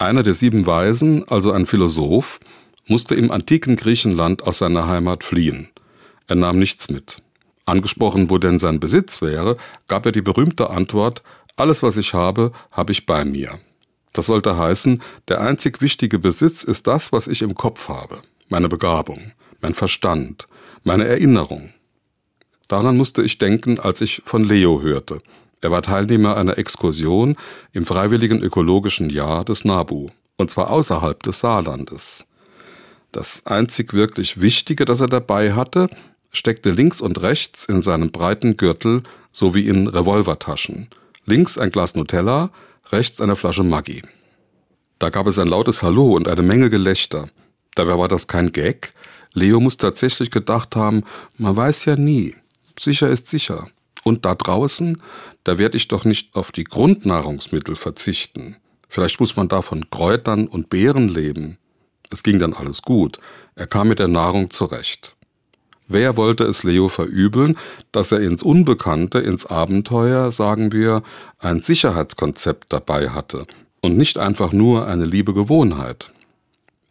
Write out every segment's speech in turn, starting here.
Einer der sieben Weisen, also ein Philosoph, musste im antiken Griechenland aus seiner Heimat fliehen. Er nahm nichts mit. Angesprochen, wo denn sein Besitz wäre, gab er die berühmte Antwort, alles, was ich habe, habe ich bei mir. Das sollte heißen, der einzig wichtige Besitz ist das, was ich im Kopf habe, meine Begabung, mein Verstand, meine Erinnerung. Daran musste ich denken, als ich von Leo hörte. Er war Teilnehmer einer Exkursion im freiwilligen ökologischen Jahr des NABU, und zwar außerhalb des Saarlandes. Das einzig wirklich Wichtige, das er dabei hatte, steckte links und rechts in seinem breiten Gürtel sowie in Revolvertaschen. Links ein Glas Nutella, rechts eine Flasche Maggi. Da gab es ein lautes Hallo und eine Menge Gelächter. Dabei war das kein Gag. Leo muss tatsächlich gedacht haben, man weiß ja nie. Sicher ist sicher. Und da draußen, da werde ich doch nicht auf die Grundnahrungsmittel verzichten. Vielleicht muss man da von Kräutern und Beeren leben. Es ging dann alles gut. Er kam mit der Nahrung zurecht. Wer wollte es Leo verübeln, dass er ins Unbekannte, ins Abenteuer, sagen wir, ein Sicherheitskonzept dabei hatte und nicht einfach nur eine liebe Gewohnheit?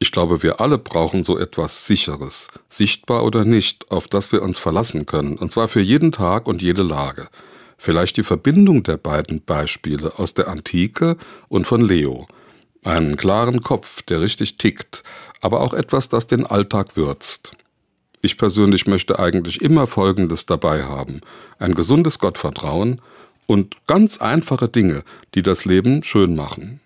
Ich glaube, wir alle brauchen so etwas Sicheres, sichtbar oder nicht, auf das wir uns verlassen können, und zwar für jeden Tag und jede Lage. Vielleicht die Verbindung der beiden Beispiele aus der Antike und von Leo. Einen klaren Kopf, der richtig tickt, aber auch etwas, das den Alltag würzt. Ich persönlich möchte eigentlich immer Folgendes dabei haben. Ein gesundes Gottvertrauen und ganz einfache Dinge, die das Leben schön machen.